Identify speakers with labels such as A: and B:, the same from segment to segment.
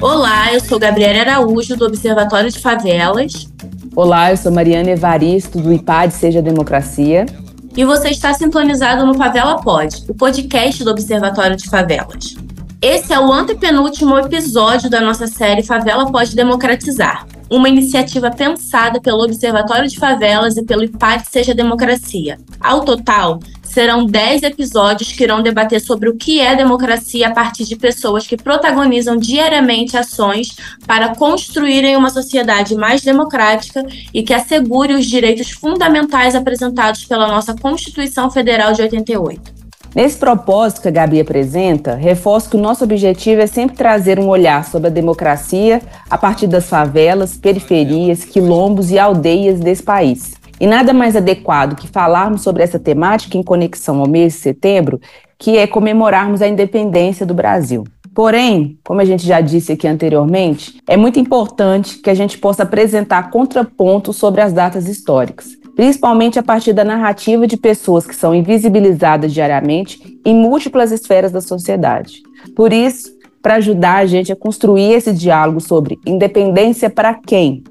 A: Olá, eu sou Gabriela Araújo, do Observatório de Favelas.
B: Olá, eu sou Mariana Evaristo, do IPAD Seja Democracia.
A: E você está sintonizado no Favela Pod, o podcast do Observatório de Favelas. Esse é o antepenúltimo episódio da nossa série Favela Pode Democratizar, uma iniciativa pensada pelo Observatório de Favelas e pelo IPAD Seja Democracia. Ao total, serão 10 episódios que irão debater sobre o que é democracia a partir de pessoas que protagonizam diariamente ações para construírem uma sociedade mais democrática e que assegure os direitos fundamentais apresentados pela nossa Constituição Federal de 88.
B: Nesse propósito que a Gabi apresenta, reforço que o nosso objetivo é sempre trazer um olhar sobre a democracia a partir das favelas, periferias, quilombos e aldeias desse país. E nada mais adequado que falarmos sobre essa temática em conexão ao mês de setembro, que é comemorarmos a independência do Brasil. Porém, como a gente já disse aqui anteriormente, é muito importante que a gente possa apresentar contrapontos sobre as datas históricas, principalmente a partir da narrativa de pessoas que são invisibilizadas diariamente em múltiplas esferas da sociedade. Por isso, para ajudar a gente a construir esse diálogo sobre independência para quem,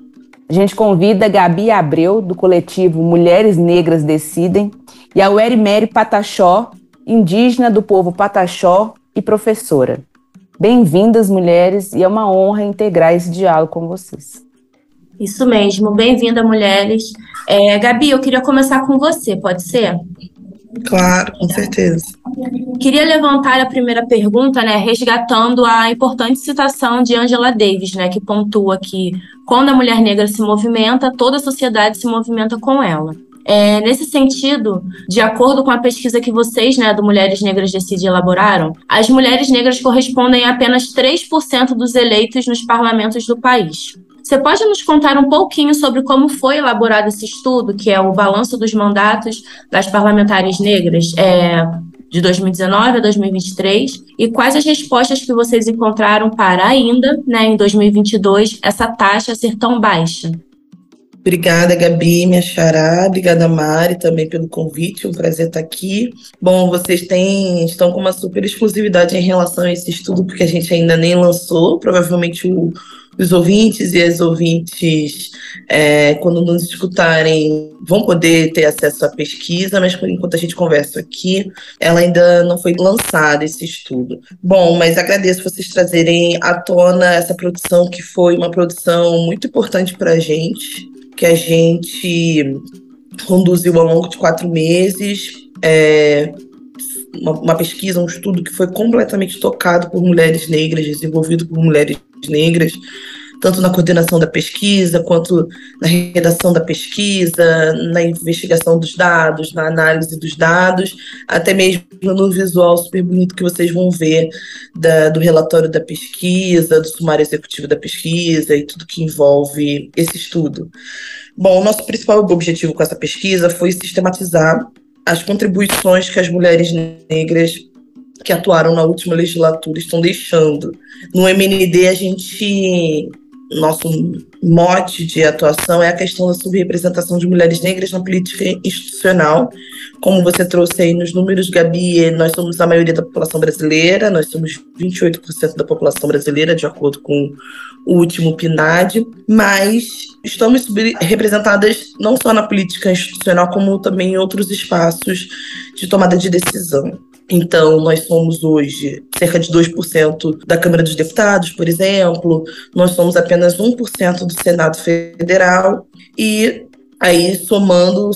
B: a gente convida a Gabi Abreu, do coletivo Mulheres Negras Decidem, e a Werimere Pataxó, indígena do povo Pataxó e professora. Bem-vindas, mulheres, e é uma honra integrar esse diálogo com vocês.
A: Isso mesmo, bem-vinda, mulheres. É, Gabi, eu queria começar com você, pode ser?
C: Claro, com certeza.
A: Queria levantar a primeira pergunta, né, resgatando a importante citação de Angela Davis, né, que pontua que quando a mulher negra se movimenta, toda a sociedade se movimenta com ela. É, nesse sentido, de acordo com a pesquisa que vocês, né, do Mulheres Negras Decide elaboraram, as mulheres negras correspondem a apenas 3% dos eleitos nos parlamentos do país. Você pode nos contar um pouquinho sobre como foi elaborado esse estudo, que é o balanço dos mandatos das parlamentares negras é, de 2019 a 2023, e quais as respostas que vocês encontraram para ainda, né, em 2022, essa taxa ser tão baixa?
C: Obrigada, Gabi, minha xará. Obrigada, Mari, também pelo convite. Um prazer estar aqui. Bom, vocês têm, estão com uma super exclusividade em relação a esse estudo, porque a gente ainda nem lançou. Provavelmente o, os ouvintes e as ouvintes, é, quando nos escutarem, vão poder ter acesso à pesquisa, mas enquanto a gente conversa aqui, ela ainda não foi lançada, esse estudo. Bom, mas agradeço vocês trazerem à tona essa produção, que foi uma produção muito importante para a gente, que a gente conduziu ao longo de quatro meses. É, uma, uma, pesquisa, um estudo que foi completamente tocado por mulheres negras, desenvolvido por mulheres negras, tanto na coordenação da pesquisa, quanto na redação da pesquisa, na investigação dos dados, na análise dos dados, até mesmo no visual super bonito que vocês vão ver da, do relatório da pesquisa, do sumário executivo da pesquisa e tudo que envolve esse estudo. Bom, o nosso principal objetivo com essa pesquisa foi sistematizar as contribuições que as mulheres negras que atuaram na última legislatura estão deixando. No MND, a gente. Nosso mote de atuação é a questão da subrepresentação de mulheres negras na política institucional. Como você trouxe aí nos números, Gabi, nós somos a maioria da população brasileira, nós somos 28% da população brasileira, de acordo com o último PNAD, mas estamos representadas não só na política institucional, como também em outros espaços de tomada de decisão. Então, nós somos hoje cerca de 2% da Câmara dos Deputados, por exemplo, nós somos apenas 1% do Senado Federal, e aí somando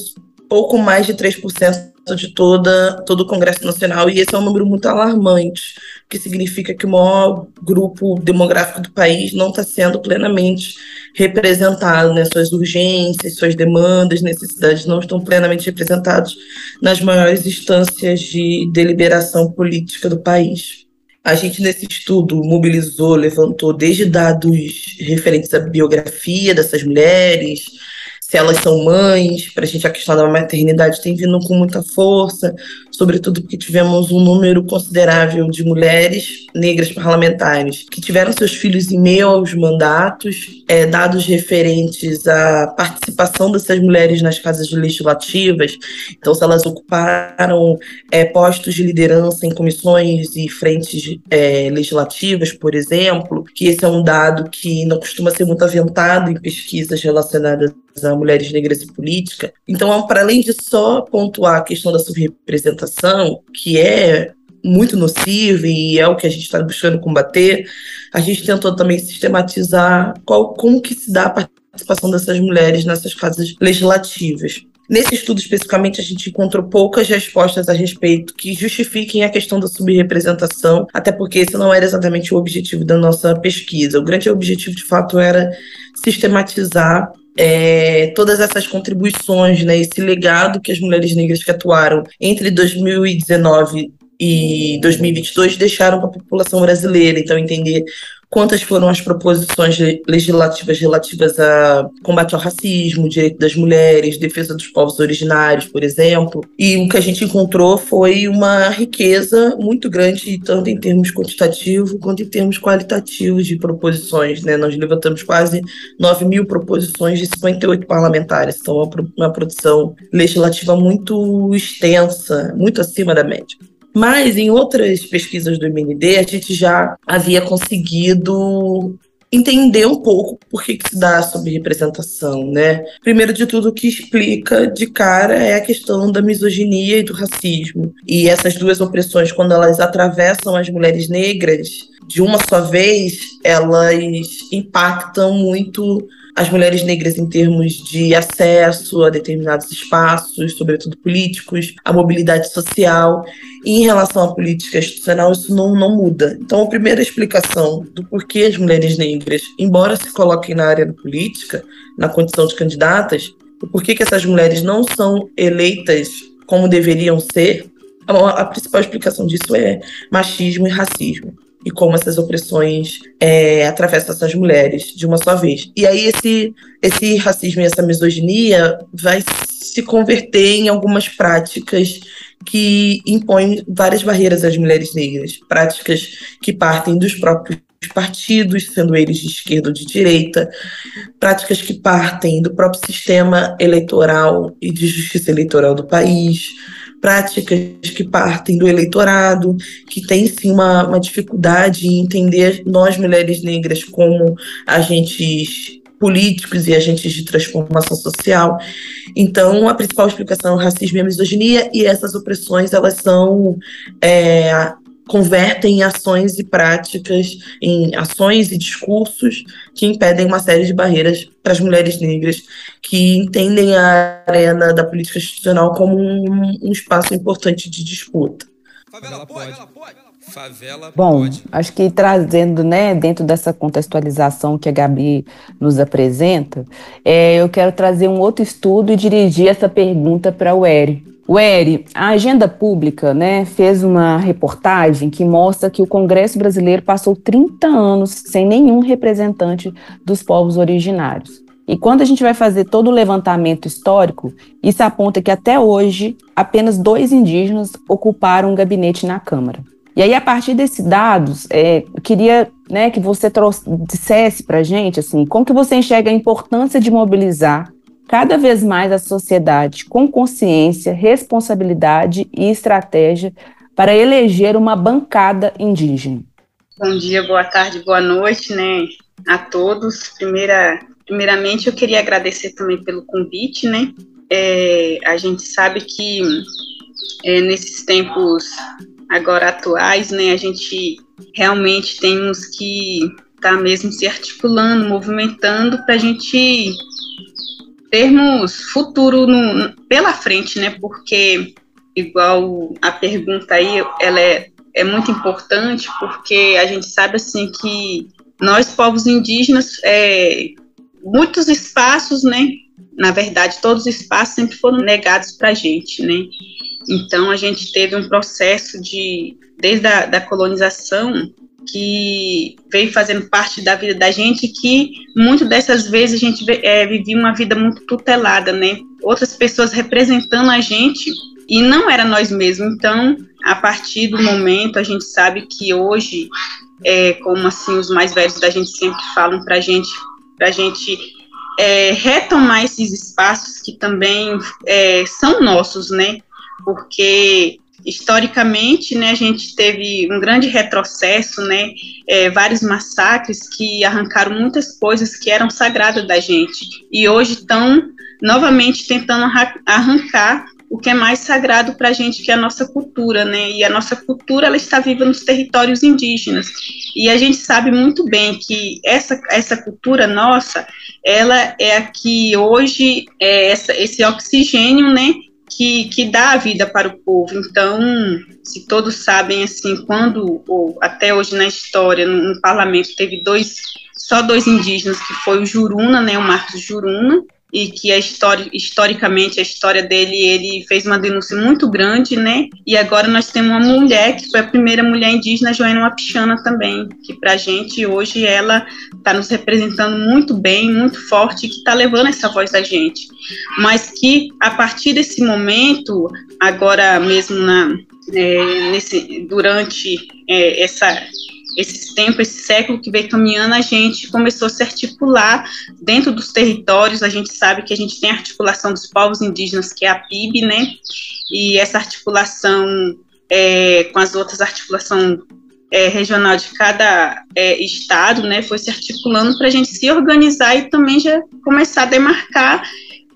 C: pouco mais de 3% de toda, todo o Congresso Nacional, e esse é um número muito alarmante, que significa que o maior grupo demográfico do país não está sendo plenamente representado, né? suas urgências, suas demandas, necessidades não estão plenamente representados nas maiores instâncias de deliberação política do país. A gente, nesse estudo, mobilizou, levantou desde dados referentes à biografia dessas mulheres, se elas são mães, para a gente a questão da maternidade tem vindo com muita força, sobretudo porque tivemos um número considerável de mulheres negras parlamentares que tiveram seus filhos em meio aos mandatos, é, dados referentes à participação dessas mulheres nas casas legislativas, então se elas ocuparam é, postos de liderança em comissões e frentes é, legislativas, por exemplo, que esse é um dado que não costuma ser muito aventado em pesquisas relacionadas a mulheres negras e política. Então, para além de só pontuar a questão da subrepresentação, que é muito nociva e é o que a gente está buscando combater, a gente tentou também sistematizar qual, como que se dá a participação dessas mulheres nessas casas legislativas. Nesse estudo especificamente, a gente encontrou poucas respostas a respeito que justifiquem a questão da subrepresentação, até porque esse não era exatamente o objetivo da nossa pesquisa. O grande objetivo, de fato, era sistematizar é, todas essas contribuições, né, esse legado que as mulheres negras que atuaram entre 2019 e 2022 deixaram para a população brasileira. Então, entender quantas foram as proposições legislativas relativas a combate ao racismo, direito das mulheres, defesa dos povos originários, por exemplo. E o que a gente encontrou foi uma riqueza muito grande, tanto em termos quantitativos quanto em termos qualitativos de proposições. Né? Nós levantamos quase 9 mil proposições de 58 parlamentares, então uma, uma produção legislativa muito extensa, muito acima da média. Mas em outras pesquisas do MND, a gente já havia conseguido entender um pouco por que, que se dá a subrepresentação, né? Primeiro de tudo, o que explica de cara é a questão da misoginia e do racismo. E essas duas opressões, quando elas atravessam as mulheres negras de uma só vez, elas impactam muito as mulheres negras em termos de acesso a determinados espaços, sobretudo políticos, a mobilidade social. E em relação à política institucional, isso não, não muda. Então, a primeira explicação do porquê as mulheres negras, embora se coloquem na área da política, na condição de candidatas, o porquê que essas mulheres não são eleitas como deveriam ser, a, a principal explicação disso é machismo e racismo e como essas opressões é, atravessam essas mulheres de uma só vez. E aí esse, esse racismo e essa misoginia vai se converter em algumas práticas que impõem várias barreiras às mulheres negras, práticas que partem dos próprios partidos, sendo eles de esquerda ou de direita, práticas que partem do próprio sistema eleitoral e de justiça eleitoral do país, práticas que partem do eleitorado, que tem sim uma, uma dificuldade em entender nós, mulheres negras, como agentes políticos e agentes de transformação social. Então, a principal explicação é o racismo e a misoginia, e essas opressões, elas são é, convertem em ações e práticas, em ações e discursos que impedem uma série de barreiras para as mulheres negras que entendem a arena da política institucional como um, um espaço importante de disputa.
B: Favela pode. Favela Bom, pode. acho que trazendo, né, dentro dessa contextualização que a Gabi nos apresenta, é, eu quero trazer um outro estudo e dirigir essa pergunta para o Eri. O Eri, a agenda pública né, fez uma reportagem que mostra que o Congresso brasileiro passou 30 anos sem nenhum representante dos povos originários. E quando a gente vai fazer todo o levantamento histórico, isso aponta que até hoje apenas dois indígenas ocuparam um gabinete na Câmara. E aí, a partir desses dados, é, eu queria né, que você trouxe, dissesse para a gente assim, como que você enxerga a importância de mobilizar cada vez mais a sociedade com consciência, responsabilidade e estratégia para eleger uma bancada indígena.
D: Bom dia, boa tarde, boa noite, né, a todos. Primeira, primeiramente, eu queria agradecer também pelo convite, né. É, a gente sabe que é, nesses tempos agora atuais, né, a gente realmente temos que estar tá mesmo se articulando, movimentando para a gente termos futuro no, pela frente, né? Porque, igual a pergunta aí, ela é, é muito importante, porque a gente sabe, assim, que nós, povos indígenas, é, muitos espaços, né? Na verdade, todos os espaços sempre foram negados para a gente, né? Então, a gente teve um processo de, desde a da colonização, que veio fazendo parte da vida da gente que muitas dessas vezes a gente é, vivia uma vida muito tutelada, né? Outras pessoas representando a gente e não era nós mesmos. Então, a partir do momento, a gente sabe que hoje, é, como assim os mais velhos da gente sempre falam para gente, para gente é, retomar esses espaços que também é, são nossos, né? Porque historicamente, né, a gente teve um grande retrocesso, né, é, vários massacres que arrancaram muitas coisas que eram sagradas da gente e hoje estão novamente tentando arrancar o que é mais sagrado para a gente, que é a nossa cultura, né? E a nossa cultura ela está viva nos territórios indígenas. E a gente sabe muito bem que essa, essa cultura nossa, ela é a que hoje é essa, esse oxigênio, né? Que, que dá a vida para o povo. Então, se todos sabem, assim, quando, ou até hoje na história, no, no parlamento, teve dois, só dois indígenas, que foi o Juruna, né, o Marcos Juruna, e que a história, historicamente a história dele, ele fez uma denúncia muito grande, né? E agora nós temos uma mulher que foi a primeira mulher indígena, Joana Wapichana também, que para a gente hoje ela está nos representando muito bem, muito forte, que está levando essa voz da gente. Mas que a partir desse momento, agora mesmo na é, nesse durante é, essa esse tempo, esse século que veio caminhando, a gente começou a se articular dentro dos territórios. A gente sabe que a gente tem a articulação dos povos indígenas, que é a PIB, né? E essa articulação é, com as outras articulações é, regional de cada é, estado, né, foi se articulando para a gente se organizar e também já começar a demarcar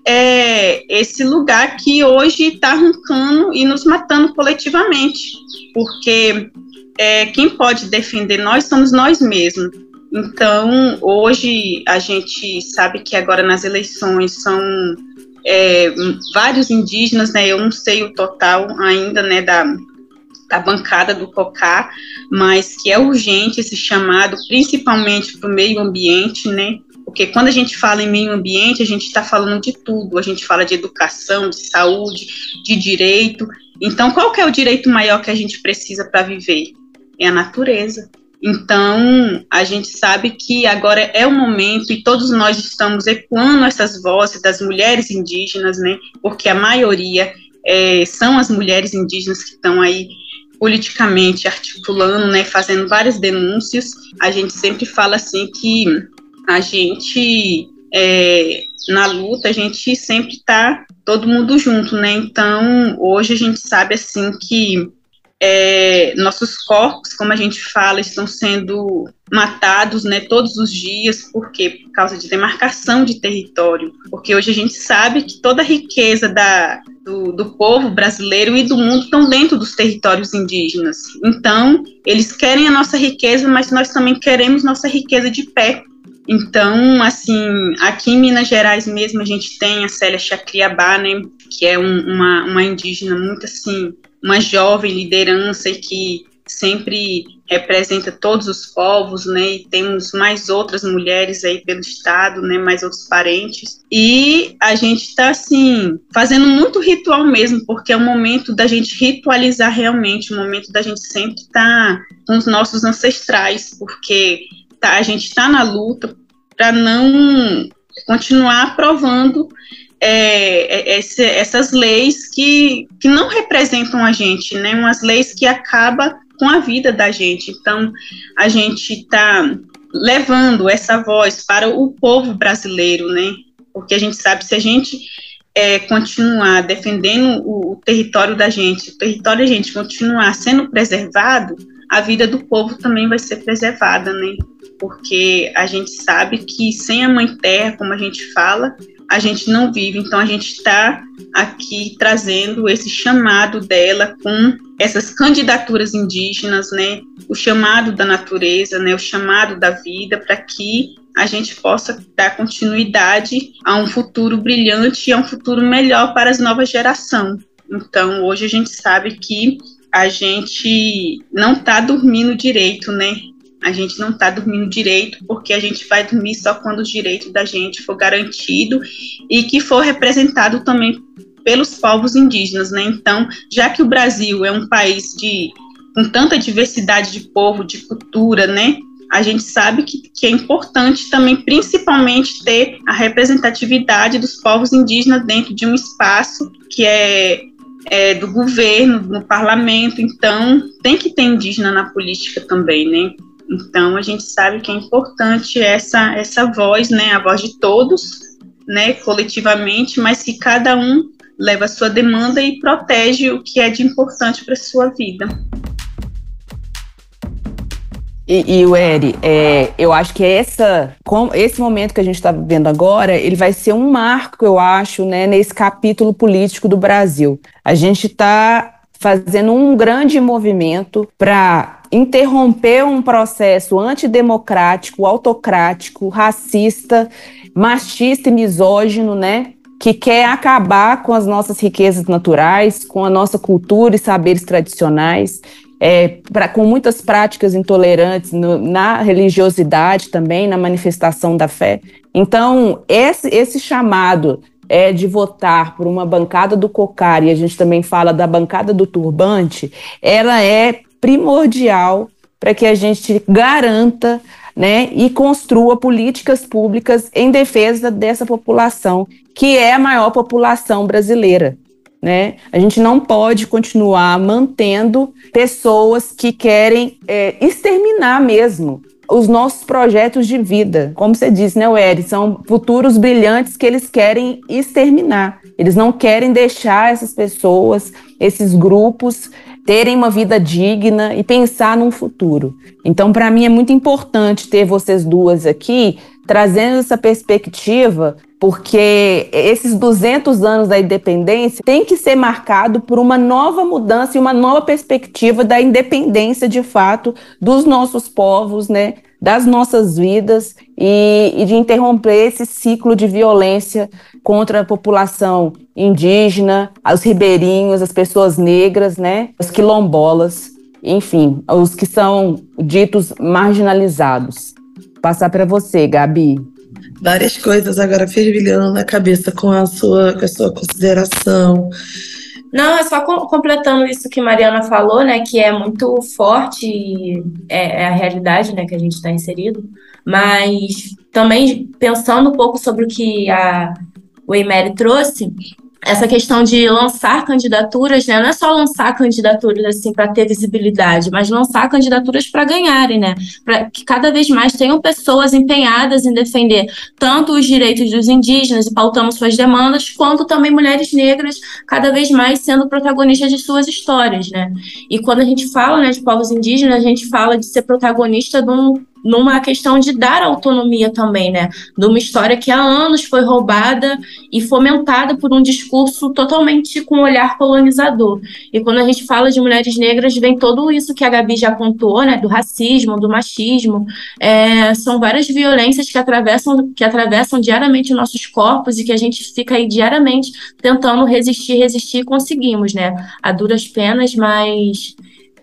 D: é, esse lugar que hoje está arrancando e nos matando coletivamente, porque é, quem pode defender nós somos nós mesmos. Então, hoje a gente sabe que agora nas eleições são é, vários indígenas, né? Eu não sei o total ainda, né, da, da bancada do COCA, mas que é urgente esse chamado, principalmente para o meio ambiente, né? Porque quando a gente fala em meio ambiente, a gente está falando de tudo. A gente fala de educação, de saúde, de direito. Então, qual que é o direito maior que a gente precisa para viver? É a natureza. Então, a gente sabe que agora é o momento e todos nós estamos ecoando essas vozes das mulheres indígenas, né? Porque a maioria é, são as mulheres indígenas que estão aí politicamente articulando, né? Fazendo várias denúncias. A gente sempre fala assim que a gente é, na luta a gente sempre está todo mundo junto, né? Então, hoje a gente sabe assim que é, nossos corpos, como a gente fala, estão sendo matados né, todos os dias, por quê? Por causa de demarcação de território. Porque hoje a gente sabe que toda a riqueza da, do, do povo brasileiro e do mundo estão dentro dos territórios indígenas. Então, eles querem a nossa riqueza, mas nós também queremos nossa riqueza de pé. Então, assim, aqui em Minas Gerais mesmo a gente tem a Célia Chacriabá, né, que é um, uma, uma indígena muito assim uma jovem liderança que sempre representa todos os povos, né? E temos mais outras mulheres aí pelo estado, né? Mais outros parentes. E a gente está assim fazendo muito ritual mesmo, porque é o momento da gente ritualizar realmente, o momento da gente sempre estar tá com os nossos ancestrais, porque tá, a gente está na luta para não continuar aprovando é, é, esse, essas leis que, que não representam a gente, né? Umas leis que acabam com a vida da gente. Então, a gente está levando essa voz para o povo brasileiro, né? Porque a gente sabe se a gente é, continuar defendendo o, o, território da gente, o território da gente continuar sendo preservado, a vida do povo também vai ser preservada, né? Porque a gente sabe que sem a mãe terra, como a gente fala, a gente não vive. Então, a gente está aqui trazendo esse chamado dela com essas candidaturas indígenas, né? O chamado da natureza, né? O chamado da vida, para que a gente possa dar continuidade a um futuro brilhante e a um futuro melhor para as novas gerações. Então, hoje a gente sabe que a gente não está dormindo direito, né? A gente não está dormindo direito, porque a gente vai dormir só quando o direito da gente for garantido e que for representado também pelos povos indígenas, né? Então, já que o Brasil é um país de com tanta diversidade de povo, de cultura, né? A gente sabe que, que é importante também, principalmente, ter a representatividade dos povos indígenas dentro de um espaço que é é, do governo, no parlamento, então tem que ter indígena na política também, né? Então a gente sabe que é importante essa essa voz, né, a voz de todos, né, coletivamente, mas que cada um leva a sua demanda e protege o que é de importante para sua vida.
B: E, e o Eri, é, eu acho que essa, com, esse momento que a gente está vivendo agora, ele vai ser um marco, eu acho, né, nesse capítulo político do Brasil. A gente está fazendo um grande movimento para interromper um processo antidemocrático, autocrático, racista, machista e misógino, né? Que quer acabar com as nossas riquezas naturais, com a nossa cultura e saberes tradicionais é, pra, com muitas práticas intolerantes no, na religiosidade também, na manifestação da fé. Então, esse, esse chamado é, de votar por uma bancada do COCAR, e a gente também fala da bancada do turbante, ela é primordial para que a gente garanta né, e construa políticas públicas em defesa dessa população, que é a maior população brasileira né? A gente não pode continuar mantendo pessoas que querem é, exterminar mesmo os nossos projetos de vida. Como você disse, né, Wery? São futuros brilhantes que eles querem exterminar. Eles não querem deixar essas pessoas, esses grupos, terem uma vida digna e pensar num futuro. Então, para mim, é muito importante ter vocês duas aqui trazendo essa perspectiva porque esses 200 anos da independência tem que ser marcado por uma nova mudança e uma nova perspectiva da independência de fato dos nossos povos, né, das nossas vidas e, e de interromper esse ciclo de violência contra a população indígena, os ribeirinhos, as pessoas negras, né, os quilombolas, enfim, os que são ditos marginalizados. Passar para você, Gabi
C: várias coisas agora fervilhando na cabeça com a sua, com a sua consideração.
A: Não, é só completando isso que Mariana falou, né, que é muito forte, é, é a realidade, né, que a gente está inserido, mas também pensando um pouco sobre o que a, o Emery trouxe, essa questão de lançar candidaturas, né? Não é só lançar candidaturas assim para ter visibilidade, mas lançar candidaturas para ganharem, né? Para que cada vez mais tenham pessoas empenhadas em defender tanto os direitos dos indígenas e pautando suas demandas, quanto também mulheres negras cada vez mais sendo protagonistas de suas histórias, né? E quando a gente fala, né, de povos indígenas, a gente fala de ser protagonista de um numa questão de dar autonomia também, né? De uma história que há anos foi roubada e fomentada por um discurso totalmente com um olhar colonizador. E quando a gente fala de mulheres negras, vem todo isso que a Gabi já contou, né? Do racismo, do machismo. É, são várias violências que atravessam, que atravessam diariamente nossos corpos e que a gente fica aí diariamente tentando resistir, resistir e conseguimos, né? A duras penas, mas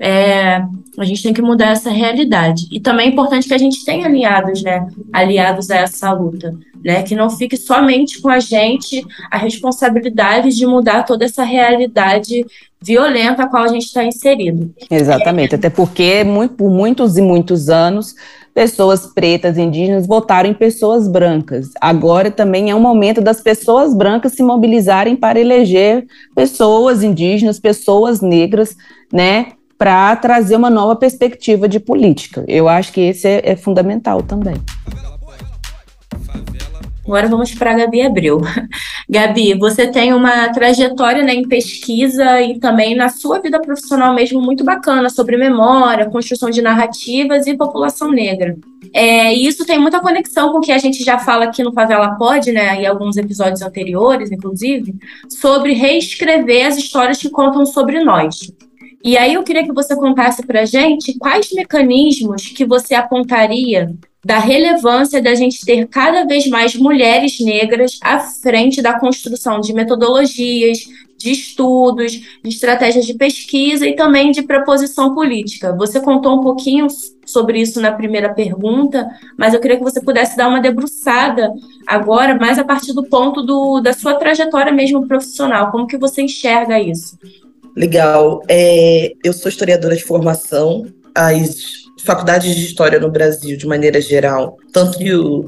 A: é, a gente tem que mudar essa realidade. E também é importante que a gente tenha aliados, né? Aliados a essa luta. Né, que não fique somente com a gente a responsabilidade de mudar toda essa realidade violenta a qual a gente está inserido.
B: Exatamente, é. até porque muito, por muitos e muitos anos pessoas pretas, indígenas votaram em pessoas brancas. Agora também é um momento das pessoas brancas se mobilizarem para eleger pessoas indígenas, pessoas negras, né, para trazer uma nova perspectiva de política. Eu acho que esse é, é fundamental também.
A: Agora vamos para a Gabi Abreu. Gabi, você tem uma trajetória né, em pesquisa e também na sua vida profissional mesmo muito bacana sobre memória, construção de narrativas e população negra. É, e isso tem muita conexão com o que a gente já fala aqui no Favela Pod, né, em alguns episódios anteriores, inclusive, sobre reescrever as histórias que contam sobre nós. E aí eu queria que você contasse para gente quais mecanismos que você apontaria da relevância da gente ter cada vez mais mulheres negras à frente da construção de metodologias, de estudos, de estratégias de pesquisa e também de proposição política. Você contou um pouquinho sobre isso na primeira pergunta, mas eu queria que você pudesse dar uma debruçada agora, mais a partir do ponto do, da sua trajetória mesmo profissional. Como que você enxerga isso?
C: Legal. É, eu sou historiadora de formação. As faculdades de história no Brasil, de maneira geral, tanto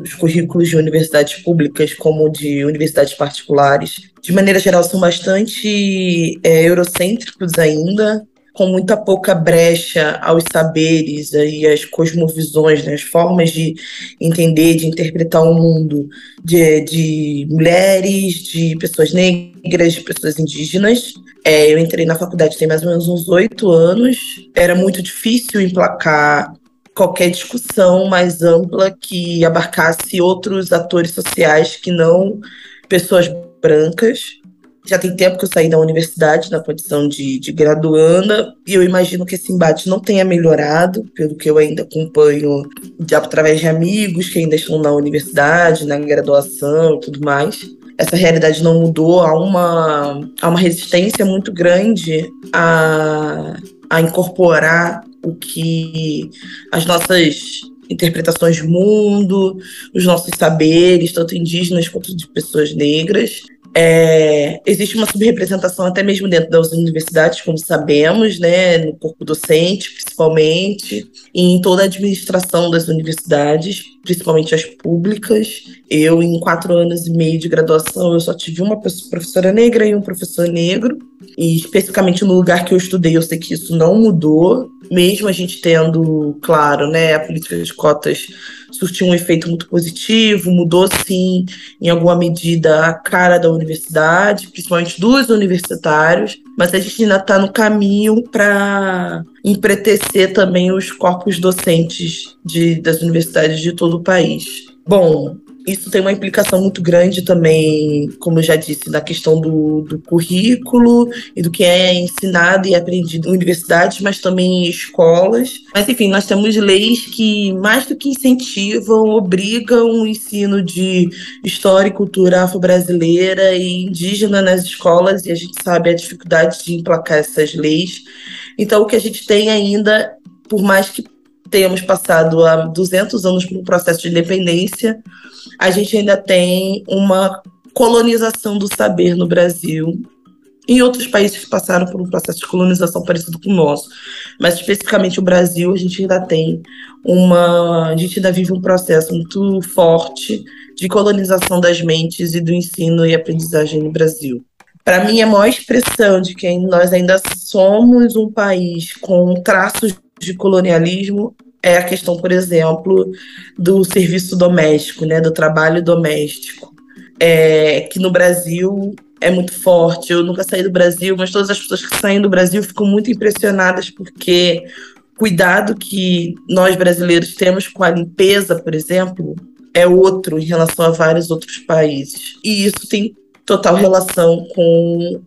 C: os currículos de universidades públicas como de universidades particulares, de maneira geral, são bastante é, eurocêntricos ainda, com muita pouca brecha aos saberes e às cosmovisões, né, as formas de entender, de interpretar o mundo de, de mulheres, de pessoas negras, de pessoas indígenas. É, eu entrei na faculdade tem mais ou menos uns oito anos. Era muito difícil emplacar qualquer discussão mais ampla que abarcasse outros atores sociais que não pessoas brancas. Já tem tempo que eu saí da universidade na condição de, de graduanda, e eu imagino que esse embate não tenha melhorado, pelo que eu ainda acompanho de, através de amigos que ainda estão na universidade, na graduação e tudo mais. Essa realidade não mudou, há uma, há uma resistência muito grande a, a incorporar o que as nossas interpretações de mundo, os nossos saberes, tanto indígenas quanto de pessoas negras, é, existe uma subrepresentação até mesmo dentro das universidades, como sabemos, né, no corpo docente, principalmente, em toda a administração das universidades, principalmente as públicas. Eu, em quatro anos e meio de graduação, eu só tive uma professora negra e um professor negro, e especificamente no lugar que eu estudei, eu sei que isso não mudou, mesmo a gente tendo, claro, né, a política de cotas surtiu um efeito muito positivo, mudou sim, em alguma medida, a cara da universidade, principalmente dos universitários, mas a gente ainda está no caminho para empretecer também os corpos docentes de, das universidades de todo o país. Bom, isso tem uma implicação muito grande também, como eu já disse, na questão do, do currículo e do que é ensinado e aprendido em universidades, mas também em escolas. Mas, enfim, nós temos leis que, mais do que incentivam, obrigam o ensino de história e cultura afro-brasileira e indígena nas escolas, e a gente sabe a dificuldade de emplacar essas leis. Então, o que a gente tem ainda, por mais que tenhamos passado há 200 anos por um processo de independência, a gente ainda tem uma colonização do saber no Brasil. Em outros países que passaram por um processo de colonização parecido com o nosso, mas especificamente o Brasil, a gente ainda tem uma. A gente ainda vive um processo muito forte de colonização das mentes e do ensino e aprendizagem no Brasil. Para mim, a maior expressão de que nós ainda somos um país com traços de colonialismo é a questão, por exemplo, do serviço doméstico, né, do trabalho doméstico, é, que no Brasil é muito forte. Eu nunca saí do Brasil, mas todas as pessoas que saem do Brasil ficam muito impressionadas porque cuidado que nós brasileiros temos com a limpeza, por exemplo, é outro em relação a vários outros países. E isso tem total relação com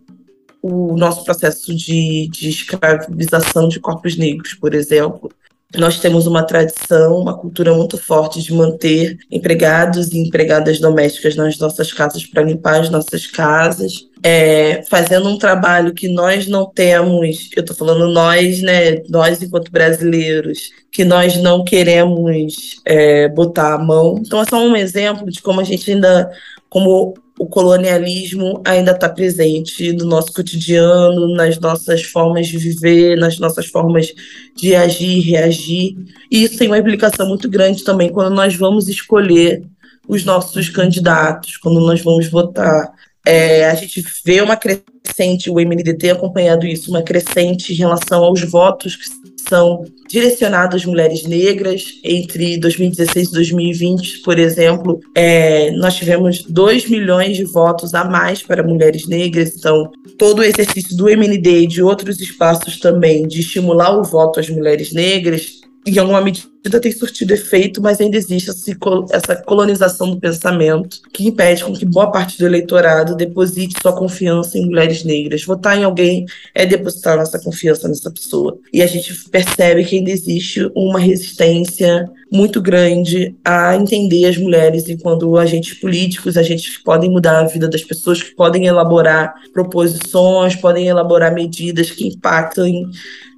C: o nosso processo de, de escravização de corpos negros, por exemplo, nós temos uma tradição, uma cultura muito forte de manter empregados e empregadas domésticas nas nossas casas para limpar as nossas casas, é, fazendo um trabalho que nós não temos, eu estou falando nós, né, nós enquanto brasileiros, que nós não queremos é, botar a mão. Então é só um exemplo de como a gente ainda, como o colonialismo ainda está presente no nosso cotidiano, nas nossas formas de viver, nas nossas formas de agir, reagir. E isso tem uma implicação muito grande também quando nós vamos escolher os nossos candidatos, quando nós vamos votar. É, a gente vê uma crescente, o MND tem acompanhado isso, uma crescente em relação aos votos que são direcionados às mulheres negras. Entre 2016 e 2020, por exemplo, é, nós tivemos 2 milhões de votos a mais para mulheres negras. Então, todo o exercício do MND e de outros espaços também de estimular o voto às mulheres negras em alguma medida tem surtido efeito, mas ainda existe essa colonização do pensamento que impede com que boa parte do eleitorado deposite sua confiança em mulheres negras. Votar em alguém é depositar nossa confiança nessa pessoa. E a gente percebe que ainda existe uma resistência muito grande a entender as mulheres enquanto agentes políticos, agentes que podem mudar a vida das pessoas, que podem elaborar proposições, podem elaborar medidas que impactam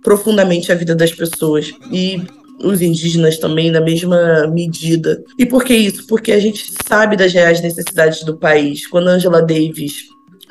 C: profundamente a vida das pessoas. E os indígenas também na mesma medida. E por que isso? Porque a gente sabe das reais necessidades do país. Quando Angela Davis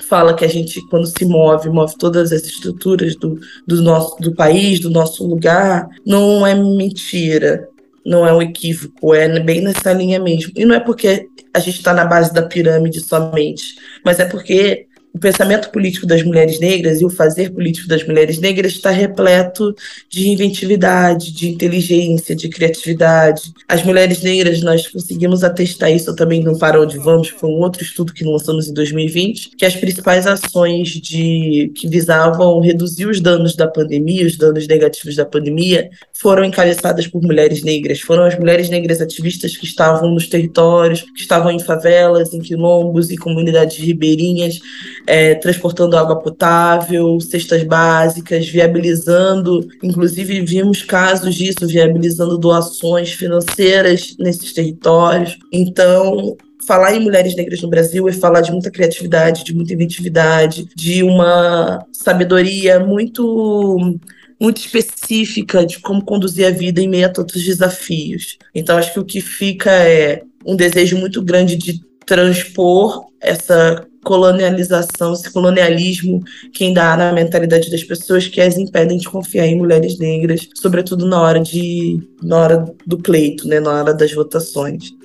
C: fala que a gente, quando se move, move todas as estruturas do, do nosso do país, do nosso lugar, não é mentira, não é um equívoco, é bem nessa linha mesmo. E não é porque a gente está na base da pirâmide somente, mas é porque o pensamento político das mulheres negras e o fazer político das mulheres negras está repleto de inventividade, de inteligência, de criatividade. As mulheres negras, nós conseguimos atestar isso também no Para Onde Vamos, foi um outro estudo que lançamos em 2020, que as principais ações de que visavam reduzir os danos da pandemia, os danos negativos da pandemia, foram encabeçadas por mulheres negras. Foram as mulheres negras ativistas que estavam nos territórios, que estavam em favelas, em quilombos e comunidades ribeirinhas, é, transportando água potável, cestas básicas, viabilizando, inclusive vimos casos disso, viabilizando doações financeiras nesses territórios. Então, falar em mulheres negras no Brasil é falar de muita criatividade, de muita inventividade, de uma sabedoria muito muito específica de como conduzir a vida em meio a tantos desafios. Então, acho que o que fica é um desejo muito grande de transpor essa colonialização, esse colonialismo que ainda há na mentalidade das pessoas que as impedem de confiar em mulheres negras, sobretudo na hora de na hora do pleito, né, na hora das votações.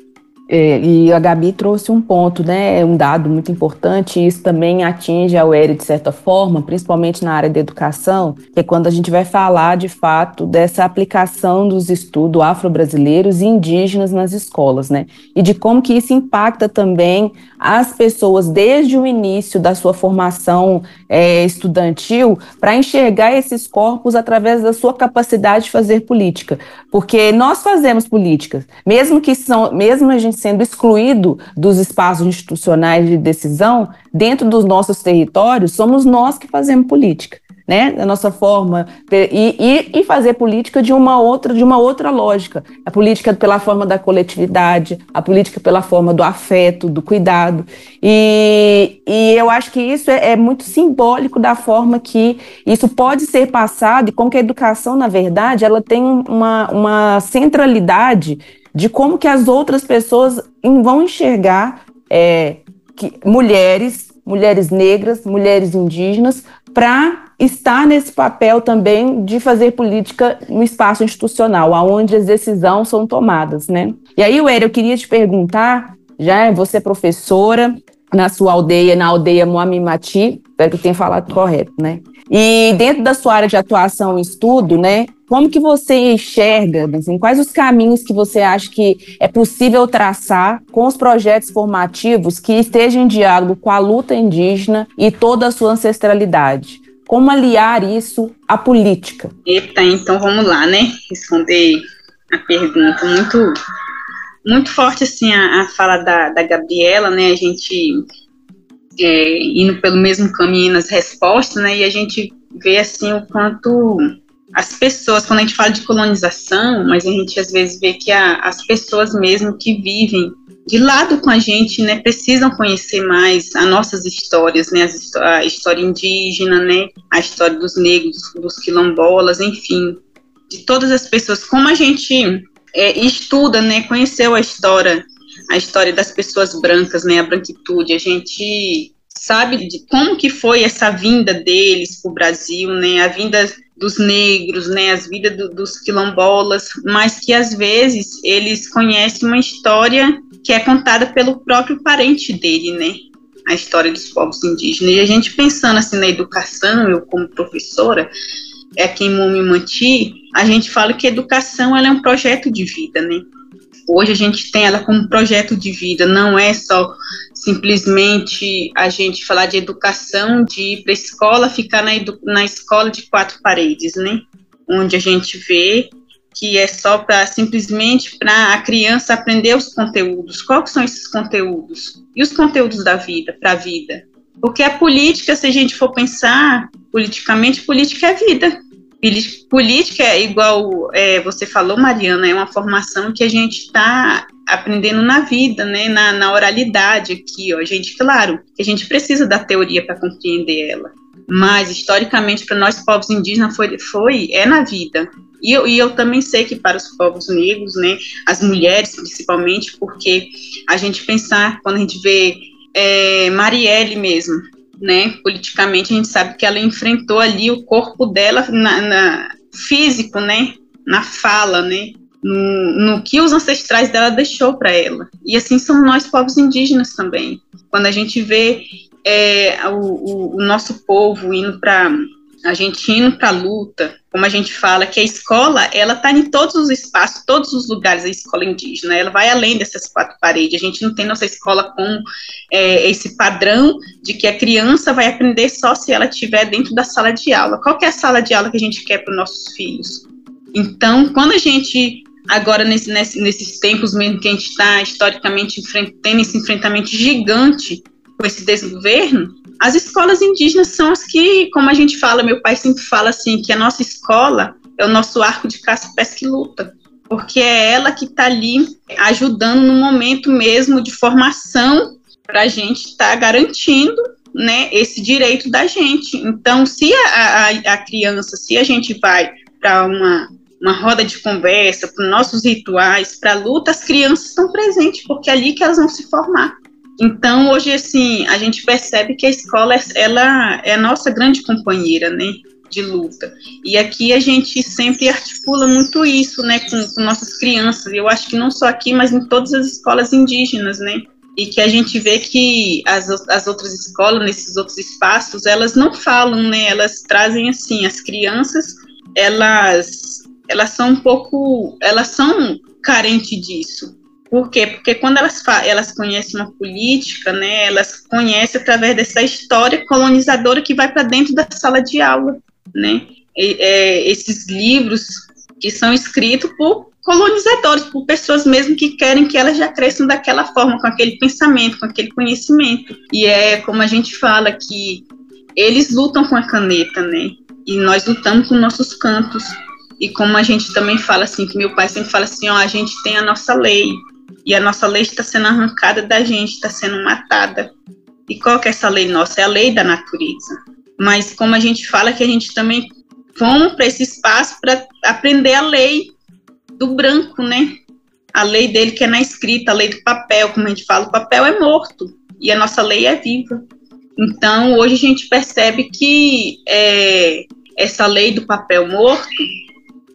B: É, e a Gabi trouxe um ponto, né, um dado muito importante, e isso também atinge a UERI de certa forma, principalmente na área da educação, que é quando a gente vai falar de fato dessa aplicação dos estudos afro-brasileiros e indígenas nas escolas, né, e de como que isso impacta também as pessoas desde o início da sua formação é, estudantil para enxergar esses corpos através da sua capacidade de fazer política, porque nós fazemos política, mesmo que são, mesmo a gente sendo excluído dos espaços institucionais de decisão, dentro dos nossos territórios, somos nós que fazemos política. Né, da nossa forma e, e, e, fazer política de uma outra de uma outra lógica. A política pela forma da coletividade a política pela forma do afeto do cuidado. E, e eu acho que isso é, é, muito simbólico da forma que isso pode ser passado e como que a educação na verdade ela tem uma, uma centralidade de como que as outras pessoas vão enxergar é, que, mulheres, mulheres negras, mulheres indígenas, para estar nesse papel também de fazer política no espaço institucional, aonde as decisões são tomadas, né? E aí, Uera, eu queria te perguntar, já você é professora na sua aldeia, na aldeia Moamimati, espero que eu tenha falado correto, né? E dentro da sua área de atuação e estudo, né, como que você enxerga, assim, quais os caminhos que você acha que é possível traçar com os projetos formativos que estejam em diálogo com a luta indígena e toda a sua ancestralidade? Como aliar isso à política?
D: Eita, então vamos lá, né? Responder a pergunta muito muito forte assim a, a fala da, da Gabriela, né? A gente é, indo pelo mesmo caminho nas respostas, né? E a gente vê assim o quanto as pessoas, quando a gente fala de colonização, mas a gente às vezes vê que a, as pessoas mesmo que vivem de lado com a gente, né, precisam conhecer mais as nossas histórias, né, a história indígena, né, a história dos negros, dos quilombolas, enfim, de todas as pessoas. Como a gente é, estuda, né, conheceu a história, a história das pessoas brancas, né, a branquitude, a gente sabe de como que foi essa vinda deles para o Brasil, né, a vinda dos negros, né, as vidas do, dos quilombolas, mas que às vezes eles conhecem uma história que é contada pelo próprio parente dele, né, a história dos povos indígenas. E a gente pensando assim na educação, eu como professora, é aqui em Mumimanti, a gente fala que a educação ela é um projeto de vida, né? Hoje a gente tem ela como projeto de vida, não é só simplesmente a gente falar de educação, de ir para a escola, ficar na, na escola de quatro paredes, né? Onde a gente vê que é só para simplesmente para a criança aprender os conteúdos. Quais são esses conteúdos? E os conteúdos da vida, para a vida? Porque a política, se a gente for pensar politicamente, política é vida. Política é igual é, você falou, Mariana, é uma formação que a gente está aprendendo na vida, né, na, na oralidade aqui, ó. A gente, claro, a gente precisa da teoria para compreender ela, mas historicamente para nós povos indígenas foi, foi é na vida. E eu, e eu também sei que para os povos negros, né, as mulheres principalmente, porque a gente pensar quando a gente vê é, Marielle mesmo, né? Politicamente a gente sabe que ela enfrentou ali o corpo dela na, na físico, né? Na fala, né? No, no, que os ancestrais dela deixou para ela. E assim são nós, povos indígenas também. Quando a gente vê é, o, o, o, nosso povo indo para a gente indo para a luta, como a gente fala, que a escola, ela está em todos os espaços, todos os lugares, a escola indígena, ela vai além dessas quatro paredes, a gente não tem nossa escola com é, esse padrão de que a criança vai aprender só se ela estiver dentro da sala de aula. Qual é a sala de aula que a gente quer para os nossos filhos? Então, quando a gente, agora nesse, nesse, nesses tempos mesmo que a gente está historicamente tendo esse enfrentamento gigante com esse desgoverno, as escolas indígenas são as que, como a gente fala, meu pai sempre fala assim, que a nossa escola é o nosso arco de caça, pesca e luta, porque é ela que está ali ajudando no momento mesmo de formação para a gente estar tá garantindo né, esse direito da gente. Então, se a, a, a criança, se a gente vai para uma, uma roda de conversa, para nossos rituais, para a luta, as crianças estão presentes, porque é ali que elas vão se formar. Então, hoje, assim, a gente percebe que a escola, ela é a nossa grande companheira, né, de luta. E aqui a gente sempre articula muito isso, né, com, com nossas crianças. Eu acho que não só aqui, mas em todas as escolas indígenas, né, e que a gente vê que as, as outras escolas, nesses outros espaços, elas não falam, né, elas trazem, assim, as crianças, elas, elas são um pouco, elas são carentes disso, por quê? Porque quando elas, elas conhecem uma política, né, elas conhecem através dessa história colonizadora que vai para dentro da sala de aula, né? E, é, esses livros que são escritos por colonizadores, por pessoas mesmo que querem que elas já cresçam daquela forma, com aquele pensamento, com aquele conhecimento. E é como a gente fala que eles lutam com a caneta, né? E nós lutamos com nossos cantos. E como a gente também fala assim, que meu pai sempre fala assim, ó, a gente tem a nossa lei, e a nossa lei está sendo arrancada da gente, está sendo matada. E qual que é essa lei nossa? É a lei da natureza. Mas como a gente fala que a gente também vamos para esse espaço para aprender a lei do branco, né? A lei dele que é na escrita, a lei do papel, como a gente fala, o papel é morto e a nossa lei é viva. Então, hoje a gente percebe que é, essa lei do papel morto,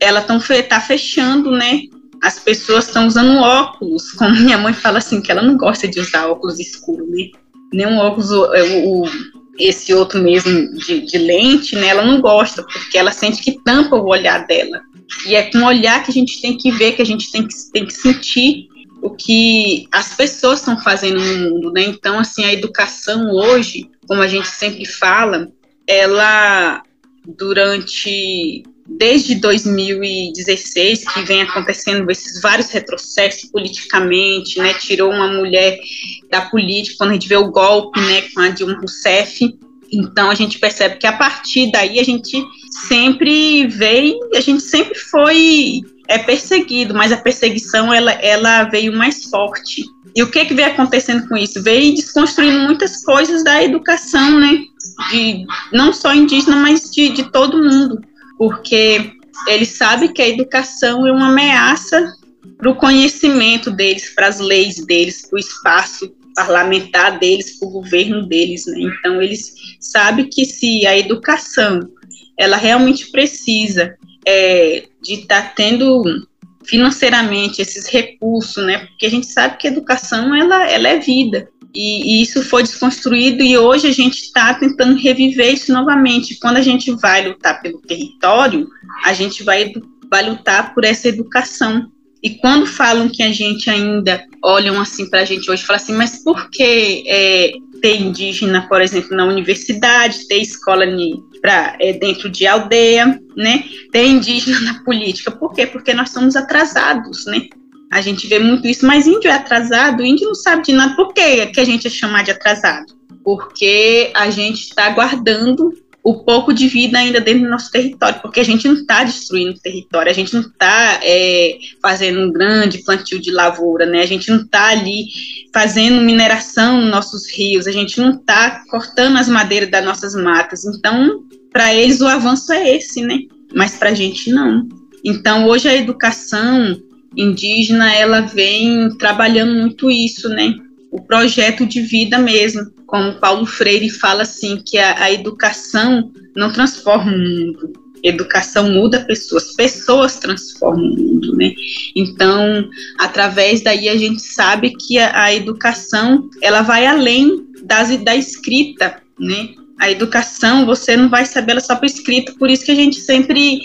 D: ela está fechando, né? As pessoas estão usando óculos, como minha mãe fala assim, que ela não gosta de usar óculos escuros, né? Nem óculos, o, o, esse outro mesmo de, de, lente, né? Ela não gosta, porque ela sente que tampa o olhar dela. E é com o olhar que a gente tem que ver, que a gente tem que, tem que sentir o que as pessoas estão fazendo no mundo, né? Então, assim, a educação hoje, como a gente sempre fala, ela durante desde 2016 que vem acontecendo esses vários retrocessos politicamente, né, tirou uma mulher da política, quando a gente vê o golpe, né, com a Dilma Rousseff, então a gente percebe que a partir daí a gente sempre veio, a gente sempre foi é perseguido, mas a perseguição ela, ela veio mais forte. E o que que veio acontecendo com isso? Veio desconstruindo muitas coisas da educação, né? De, não só indígena, mas de, de todo mundo porque ele sabe que a educação é uma ameaça para o conhecimento deles, para as leis deles, para o espaço parlamentar deles, para o governo deles, né? Então eles sabem que se a educação ela realmente precisa é, de estar tá tendo financeiramente esses recursos, né? Porque a gente sabe que a educação ela, ela é vida. E, e, isso foi desconstruído e hoje a gente está tentando reviver isso novamente. Quando a gente vai lutar pelo território, a gente vai, vai lutar por essa educação. E quando falam que a gente ainda olham assim para a gente hoje, falam assim, mas por que é, ter indígena, por exemplo, na universidade, ter escola pra, é, dentro de aldeia, né? Ter indígena na política? Por quê? Porque nós somos atrasados, né? A gente vê muito isso, mas índio é atrasado, índio não sabe de nada. Por que, que a gente é chamado de atrasado? Porque a gente está guardando o pouco de vida ainda dentro do nosso território, porque a gente não está destruindo o território, a gente não está é, fazendo um grande plantio de lavoura, né? A gente não está ali fazendo mineração nos nossos rios, a gente não está cortando as madeiras das nossas matas. Então, para eles o avanço é esse, né? Mas para a gente não. Então, hoje a educação indígena, ela vem trabalhando muito isso, né? o projeto de vida mesmo. Como Paulo Freire fala assim, que a, a educação não transforma o mundo, educação muda pessoas, pessoas transformam o mundo, né? Então, através daí a gente sabe que a, a educação ela vai além das, da escrita, né? A educação você não vai saber ela só por escrita, por isso que a gente sempre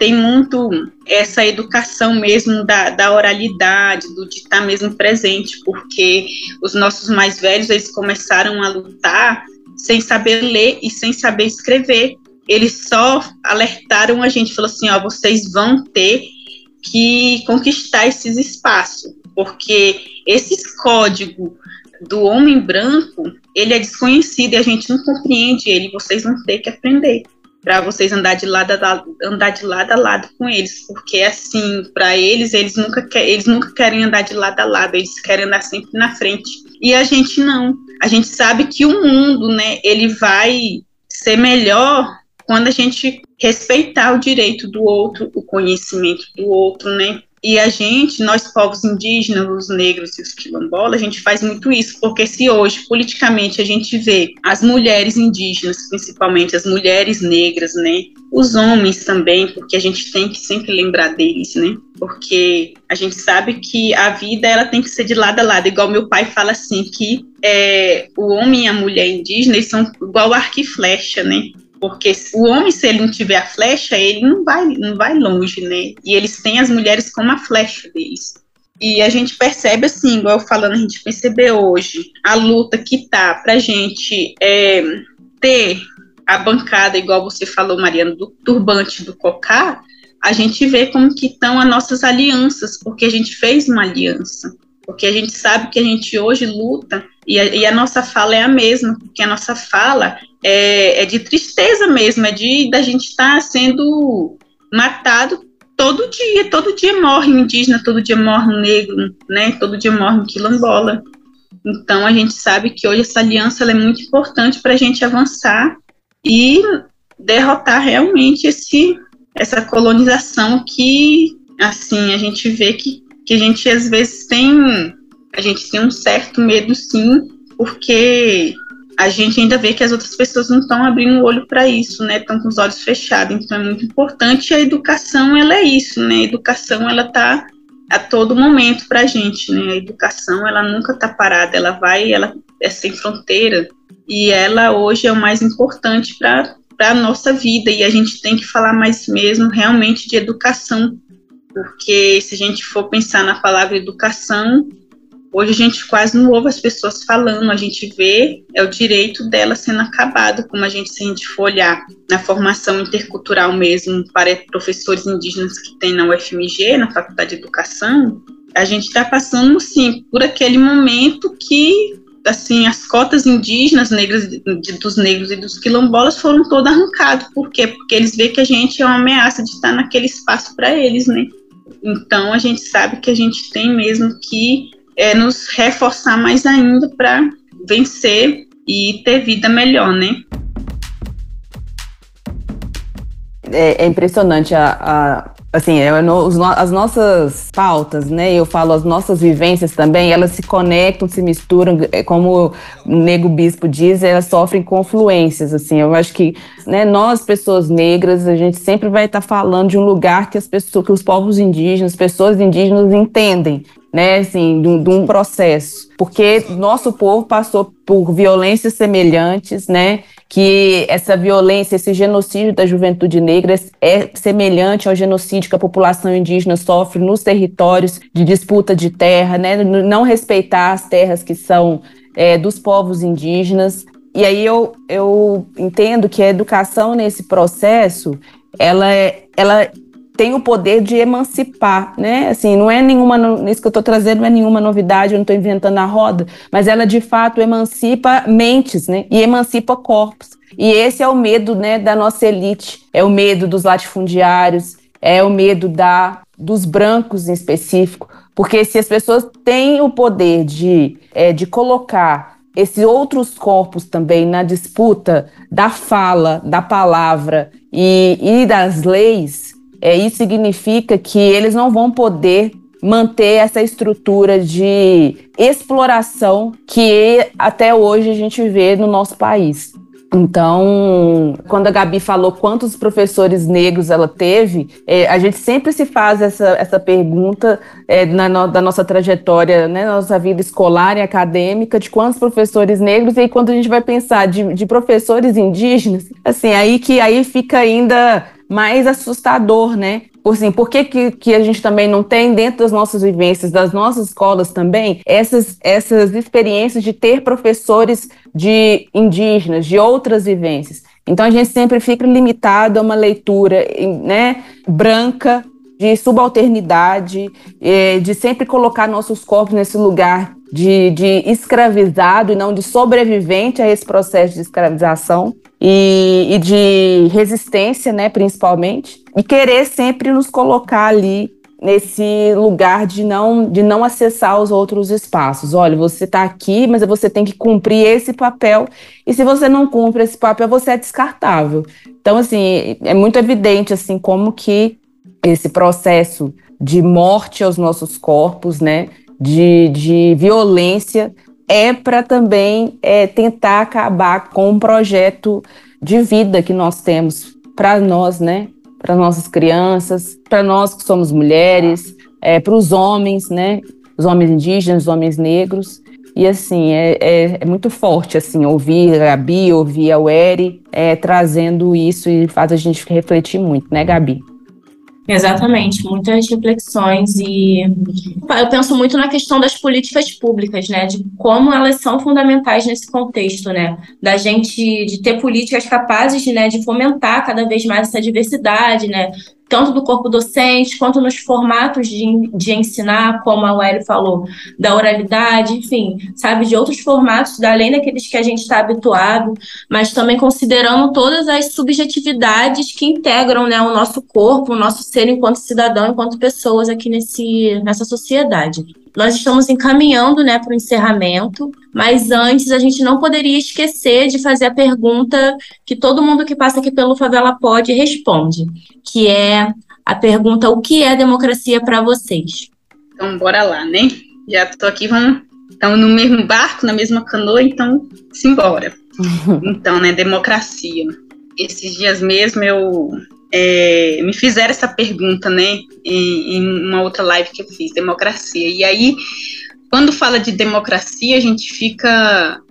D: tem muito essa educação mesmo da, da oralidade, do de estar mesmo presente, porque os nossos mais velhos, eles começaram a lutar sem saber ler e sem saber escrever. Eles só alertaram a gente, falou assim, ó, vocês vão ter que conquistar esses espaços, porque esse código do homem branco, ele é desconhecido e a gente não compreende ele, vocês vão ter que aprender para vocês andar de lado a andar de lado a lado com eles, porque assim, para eles, eles nunca quer, eles nunca querem andar de lado a lado, eles querem andar sempre na frente. E a gente não. A gente sabe que o mundo, né, ele vai ser melhor quando a gente respeitar o direito do outro, o conhecimento do outro, né? E a gente, nós povos indígenas, os negros e os quilombolas, a gente faz muito isso, porque se hoje, politicamente, a gente vê as mulheres indígenas, principalmente as mulheres negras, né, os homens também, porque a gente tem que sempre lembrar deles, né, porque a gente sabe que a vida, ela tem que ser de lado a lado, igual meu pai fala assim, que é, o homem e a mulher indígena, eles são igual arco e flecha, né, porque o homem, se ele não tiver a flecha, ele não vai, não vai longe, né? E eles têm as mulheres como a flecha deles. E a gente percebe, assim, igual eu falando, a gente percebeu hoje, a luta que tá pra gente é, ter a bancada, igual você falou, Mariana, do turbante do Cocá, a gente vê como que estão as nossas alianças, porque a gente fez uma aliança. Porque a gente sabe que a gente hoje luta e a, e a nossa fala é a mesma, porque a nossa fala é, é de tristeza mesmo, é de da gente estar tá sendo matado todo dia, todo dia morre um indígena, todo dia morre um negro, né? Todo dia morre um quilombola. Então a gente sabe que hoje essa aliança é muito importante para a gente avançar e derrotar realmente esse essa colonização que assim a gente vê que, que a gente às vezes tem a gente tem um certo medo sim, porque a gente ainda vê que as outras pessoas não estão abrindo o olho para isso, né? Estão com os olhos fechados. Então é muito importante. A educação, ela é isso, né? A educação, ela está a todo momento para a gente, né? A educação, ela nunca está parada. Ela vai, ela é sem fronteira. E ela hoje é o mais importante para a nossa vida. E a gente tem que falar mais mesmo realmente de educação, porque se a gente for pensar na palavra educação, Hoje a gente quase não ouve as pessoas falando, a gente vê é o direito dela sendo acabado, como a gente se a gente for olhar na formação intercultural mesmo para professores indígenas que tem na UFMG, na Faculdade de Educação, a gente está passando sim por aquele momento que assim as cotas indígenas negras dos negros e dos quilombolas foram todas arrancadas. Por quê? Porque eles veem que a gente é uma ameaça de estar naquele espaço para eles, né? Então a gente sabe que a gente tem mesmo que é, nos reforçar mais ainda para vencer e ter vida melhor, né?
B: É, é impressionante a, a assim, é, as nossas pautas, né? Eu falo as nossas vivências também, elas se conectam, se misturam, é, como o Nego Bispo diz, elas sofrem confluências, assim. Eu acho que, né, nós pessoas negras, a gente sempre vai estar falando de um lugar que as pessoas, que os povos indígenas, pessoas indígenas entendem né, assim, de, de, um processo, porque nosso povo passou por violências semelhantes, né, que essa violência, esse genocídio da juventude negra é semelhante ao genocídio que a população indígena sofre nos territórios de disputa de terra, né, não respeitar as terras que são é, dos povos indígenas. E aí eu, eu entendo que a educação nesse processo, ela, é, ela tem o poder de emancipar, né? Assim, não é nenhuma, isso que eu estou trazendo não é nenhuma novidade, eu não estou inventando a roda, mas ela de fato emancipa mentes, né? E emancipa corpos. E esse é o medo, né, da nossa elite, é o medo dos latifundiários, é o medo da dos brancos em específico, porque se as pessoas têm o poder de, é, de colocar esses outros corpos também na disputa da fala, da palavra e, e das leis, é, isso significa que eles não vão poder manter essa estrutura de exploração que até hoje a gente vê no nosso país. Então, quando a Gabi falou quantos professores negros ela teve, é, a gente sempre se faz essa, essa pergunta é, na, no, da nossa trajetória, né, nossa vida escolar e acadêmica, de quantos professores negros, e aí quando a gente vai pensar de, de professores indígenas, assim, aí que aí fica ainda mais assustador, né? Assim, por que, que, que, a gente também não tem, dentro das nossas vivências, das nossas escolas também, essas, essas experiências de ter professores de indígenas, de outras vivências? Então a gente sempre fica limitado a uma leitura né, branca, de subalternidade, eh, de sempre colocar nossos corpos nesse lugar de, de escravizado e não de sobrevivente a esse processo de escravização e, e de resistência, né, principalmente, e querer sempre nos colocar ali nesse lugar de não de não acessar os outros espaços. Olha, você está aqui, mas você tem que cumprir esse papel. E se você não cumpre esse papel, você é descartável. Então, assim, é muito evidente assim como que esse processo de morte aos nossos corpos, né, de, de violência, é para também é, tentar acabar com um projeto de vida que nós temos para nós, né? Para nossas crianças, para nós que somos mulheres, é, para os homens, né? Os homens indígenas, os homens negros. E assim, é, é, é, muito forte assim, ouvir a Gabi, ouvir a Ueri é, trazendo isso e faz a gente refletir muito, né, Gabi?
A: Exatamente, muitas reflexões e eu penso muito na questão das políticas públicas, né, de como elas são fundamentais nesse contexto, né, da gente de ter políticas capazes, né, de fomentar cada vez mais essa diversidade, né, tanto do corpo docente, quanto nos formatos de, de ensinar, como a Ueli falou, da oralidade, enfim, sabe, de outros formatos, além daqueles que a gente está habituado, mas também considerando todas as subjetividades que integram né, o nosso corpo, o nosso ser enquanto cidadão, enquanto pessoas aqui nesse, nessa sociedade. Nós estamos encaminhando né, para o encerramento, mas antes a gente não poderia esquecer de fazer a pergunta que todo mundo que passa aqui pelo Favela Pode responde, que é a pergunta: o que é democracia para vocês?
D: Então, bora lá, né? Já estou aqui, vamos. Estamos no mesmo barco, na mesma canoa, então simbora. então, né, democracia. Esses dias mesmo eu é, me fizeram essa pergunta, né, em, em, uma outra live que eu fiz, democracia. E aí, quando fala de democracia, a gente fica,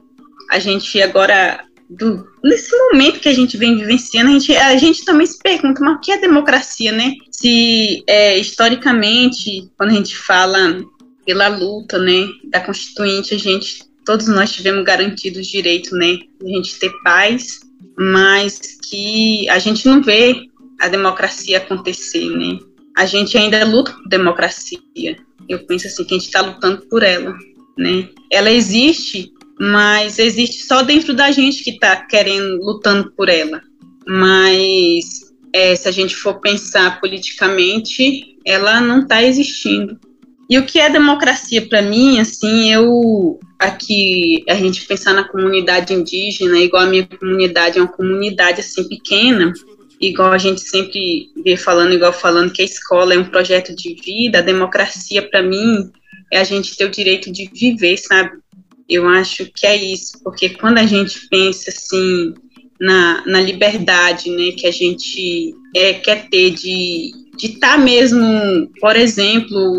D: a gente agora, do, nesse momento que a gente vem vivenciando, a gente, a gente também se pergunta, mas o que é democracia, né? Se, é, historicamente, quando a gente fala pela luta, né, da Constituinte, a gente, todos nós tivemos garantidos o direito, né, de a gente ter paz, mas que a gente não vê a democracia acontecer, né? A gente ainda luta por democracia. Eu penso assim que a gente está lutando por ela, né? Ela existe, mas existe só dentro da gente que está querendo, lutando por ela. Mas é, se a gente for pensar politicamente, ela não está existindo. E o que é democracia para mim, assim, eu aqui a gente pensar na comunidade indígena, igual a minha comunidade é uma comunidade assim pequena, igual a gente sempre vê falando, igual falando que a escola é um projeto de vida, a democracia para mim é a gente ter o direito de viver, sabe? Eu acho que é isso, porque quando a gente pensa assim na, na liberdade, né, que a gente é, quer ter de estar tá mesmo, por exemplo,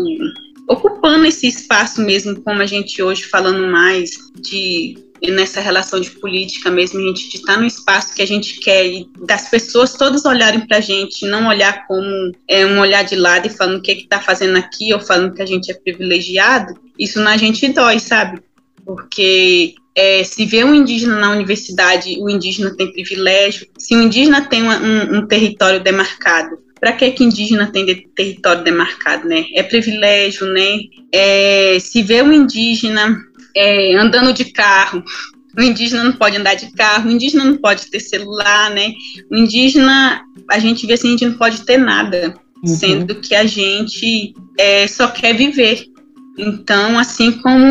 D: ocupando esse espaço mesmo, como a gente hoje falando mais de nessa relação de política mesmo, a gente estar tá no espaço que a gente quer e das pessoas todas olharem para a gente, não olhar como é, um olhar de lado e falando o que está fazendo aqui ou falando que a gente é privilegiado, isso na gente dói, sabe? Porque é, se vê um indígena na universidade, o indígena tem privilégio. Se o indígena tem uma, um, um, território demarcado, para que que indígena tem de território demarcado, né? É privilégio, né? É, se vê um indígena é, andando de carro. O indígena não pode andar de carro, o indígena não pode ter celular, né? O indígena, a gente vê assim, a gente não pode ter nada, uhum. sendo que a gente é, só quer viver. Então, assim como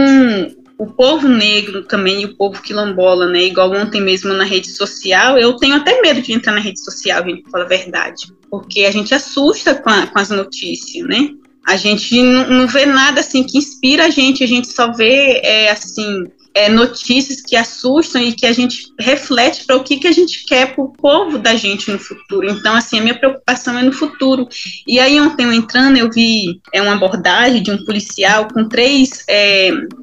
D: o povo negro também e o povo quilombola, né? Igual ontem mesmo na rede social, eu tenho até medo de entrar na rede social, gente, falar a verdade. Porque a gente assusta com, a, com as notícias, né? A gente não, vê nada assim que inspira a gente, a gente só vê é, assim é, notícias que assustam e que a gente reflete para o que, que a gente quer para o povo da gente no futuro. Então, assim, a minha preocupação é no futuro. E aí, ontem eu entrando, eu vi é, uma abordagem de um policial com três.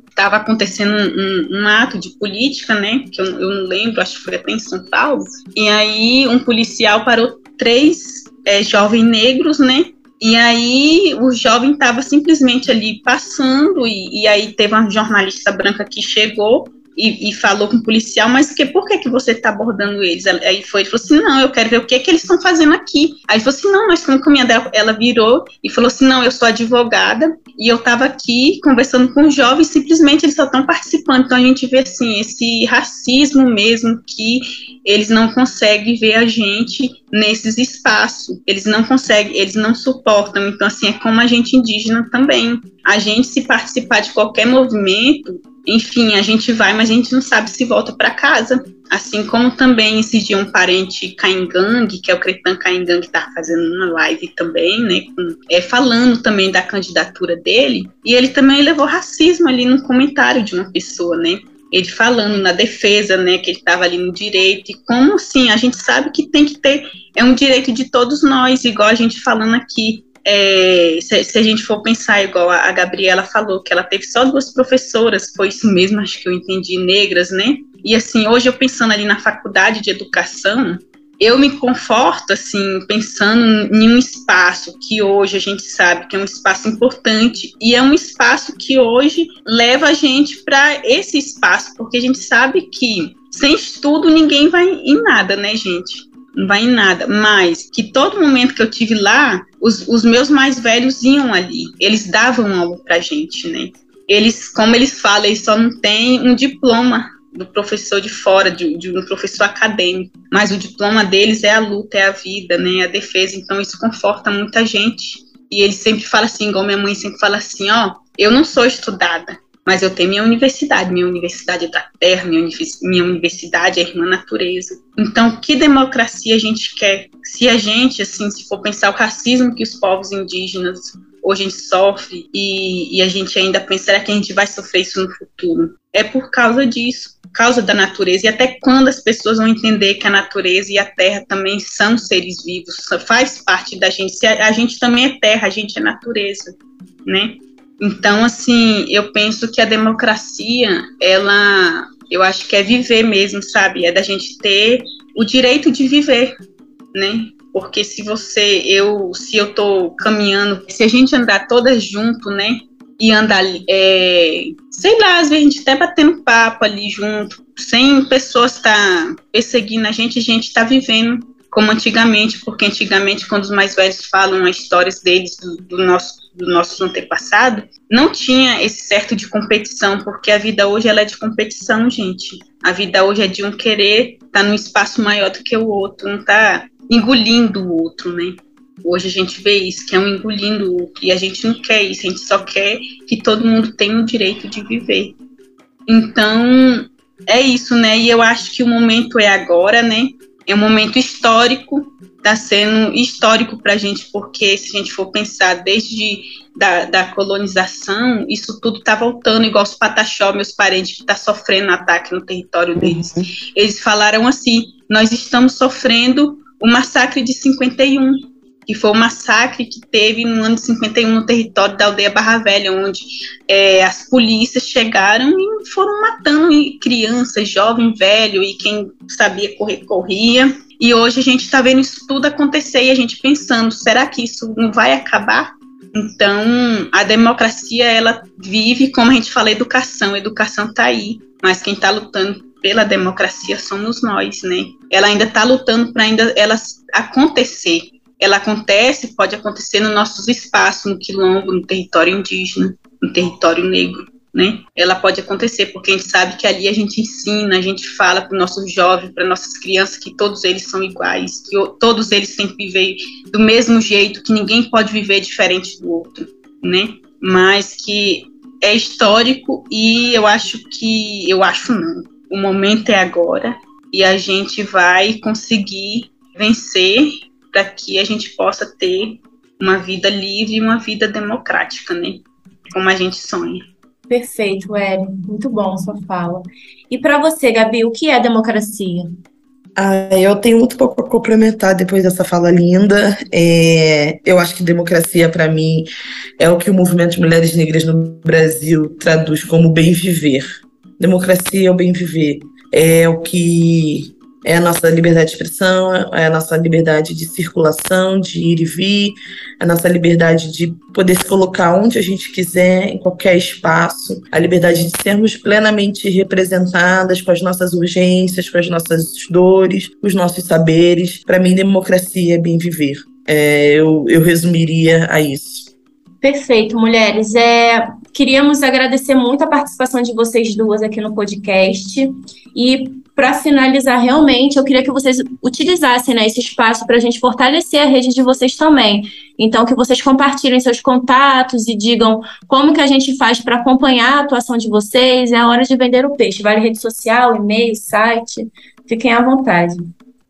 D: Estava é, acontecendo um, um, um, ato de política, né? Que eu, eu não lembro, acho que foi até em São Paulo. E aí, um policial parou três é, jovens negros, né? E aí o jovem estava simplesmente ali passando, e, e, aí teve uma jornalista branca que chegou e, e, falou com o policial, mas que, por que, que você está abordando eles? Aí foi, ele falou assim, não, eu quero ver o que, que eles estão fazendo aqui. Aí falou assim, não, nós estamos caminhando. Ela virou e falou assim, não, eu sou advogada e eu estava aqui conversando com jovens, simplesmente eles só estão participando. Então a gente vê, assim, esse racismo mesmo que eles não conseguem ver a gente nesses espaços. Eles não conseguem, eles não suportam. Então, assim, é como a gente indígena também. A gente, se participar de qualquer movimento, enfim, a gente vai, mas a gente não sabe se volta para casa. Assim como também esse dia um parente Caingang, que é o Cretan Caingang, está fazendo uma live também, né, com, é, falando também da candidatura dele, e ele também levou racismo ali no comentário de uma pessoa, né, ele falando na defesa, né, que ele estava ali no direito, e como assim, a gente sabe que tem que ter, é um direito de todos nós, igual a gente falando aqui, é, se, se, a gente for pensar igual a, a, Gabriela falou, que ela teve só duas professoras, foi isso mesmo, acho que eu entendi, negras, né? E assim, hoje eu pensando ali na faculdade de educação, eu me conforto, assim, pensando em um espaço que hoje a gente sabe que é um espaço importante e é um espaço que hoje leva a gente para esse espaço, porque a gente sabe que sem estudo ninguém vai em nada, né, gente? Não vai em nada, mas que todo momento que eu tive lá, os, os meus mais velhos iam ali, eles davam algo pra gente, né? Eles, como eles falam, eles só não têm um diploma do professor de fora, de, de, um professor acadêmico, mas o diploma deles é a luta, é a vida, né, a defesa, então isso conforta muita gente. E ele sempre fala assim, igual minha mãe sempre fala assim, ó, eu não sou estudada, mas eu tenho minha universidade, minha universidade é da terra, minha, minha universidade é a irmã natureza. Então, que democracia a gente quer? Se a gente, assim, se for pensar o racismo que os povos indígenas hoje a gente sofre e, e a gente ainda pensa que a gente vai sofrer isso no futuro, é por causa disso, por causa da natureza. E até quando as pessoas vão entender que a natureza e a terra também são seres vivos, faz parte da gente. A, a gente também é terra, a gente é natureza, né? Então, assim, eu penso que a democracia, ela, eu acho que é viver mesmo, sabe? É da gente ter o direito de viver, né? Porque se você, eu, se eu tô caminhando, se a gente andar todas junto, né? E andar, é, sei lá, às vezes a gente até batendo papo ali junto, sem pessoas estar tá perseguindo a gente, a gente tá vivendo como antigamente, porque antigamente, quando os mais velhos falam as histórias deles, do, do nosso do nosso antepassado, não tinha esse certo de competição, porque a vida hoje ela é de competição, gente. A vida hoje é de um querer estar tá num espaço maior do que o outro, não tá engolindo o outro, né? Hoje a gente vê isso, que é um engolindo o outro, e a gente não quer isso, a gente só quer que todo mundo tenha o direito de viver. Então, é isso, né? E eu acho que o momento é agora, né? É um momento histórico está sendo histórico para a gente, porque se a gente for pensar desde da, da colonização, isso tudo está voltando, igual os Pataxó, meus parentes, que estão tá sofrendo ataque no território uhum. deles. Uhum. Eles falaram assim: nós estamos sofrendo o massacre de 51, que foi o massacre que teve no ano de 51 no território da aldeia Barra Velha, onde é, as polícias chegaram e foram matando crianças, jovem, velho, e quem sabia correr, corria. E hoje a gente está vendo isso tudo acontecer e a gente pensando, será que isso não vai acabar? Então, a democracia, ela vive, como a gente fala, educação. A educação está aí, mas quem está lutando pela democracia somos nós, né? Ela ainda está lutando para ainda ela acontecer. Ela acontece, pode acontecer nos nossos espaços, no quilombo, no território indígena, no território negro né? Ela pode acontecer, porque a gente sabe que ali a gente ensina, a gente fala para os nossos jovens, para nossas crianças, que todos eles são iguais, que todos eles têm que viver do mesmo jeito, que ninguém pode viver diferente do outro, né? Mas que é histórico e eu acho que, eu acho não, o momento é agora e a gente vai conseguir vencer para que a gente possa ter uma vida livre, uma vida democrática, né? Como a gente sonha.
A: Perfeito, Eri. Muito bom sua fala. E para você, Gabi, o que é democracia?
C: Ah, eu tenho muito pouco a complementar depois dessa fala linda. É, eu acho que democracia, para mim, é o que o movimento de mulheres negras no Brasil traduz como bem viver. Democracia é o bem viver. É o que é a nossa liberdade de expressão, é a nossa liberdade de circulação, de ir e vir, é a nossa liberdade de poder se colocar onde a gente quiser, em qualquer espaço, a liberdade de sermos plenamente representadas com as nossas urgências, com as nossas dores, os nossos saberes. Para mim, democracia é bem viver. É, eu, eu resumiria a isso.
A: Perfeito, mulheres. É, queríamos agradecer muito a participação de vocês duas aqui no podcast e para finalizar, realmente, eu queria que vocês utilizassem né, esse espaço para a gente fortalecer a rede de vocês também. Então, que vocês compartilhem seus contatos e digam como que a gente faz para acompanhar a atuação de vocês. É a hora de vender o peixe. Vale rede social, e-mail, site. Fiquem à vontade.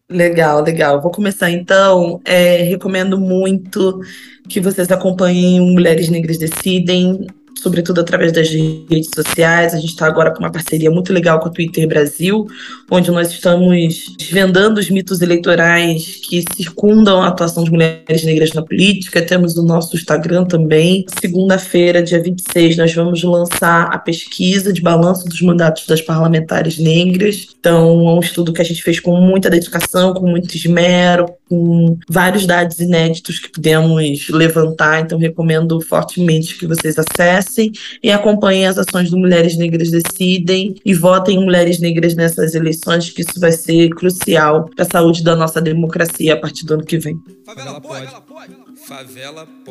C: Legal, legal. Vou começar então. É, recomendo muito que vocês acompanhem Mulheres Negras Decidem sobretudo através das redes sociais. A gente está agora com uma parceria muito legal com o Twitter Brasil, onde nós estamos desvendando os mitos eleitorais que circundam a atuação de mulheres negras na política. Temos o nosso Instagram também. Segunda-feira, dia 26, nós vamos lançar a pesquisa de balanço dos mandatos das parlamentares negras. Então, é um estudo que a gente fez com muita dedicação, com muito esmero, com vários dados inéditos que pudemos levantar. Então, recomendo fortemente que vocês acessem e acompanhem as ações do Mulheres Negras Decidem e votem em Mulheres Negras nessas eleições, que isso vai ser crucial para a saúde da nossa democracia a partir do ano que vem. Favela pode.
A: Favela pode.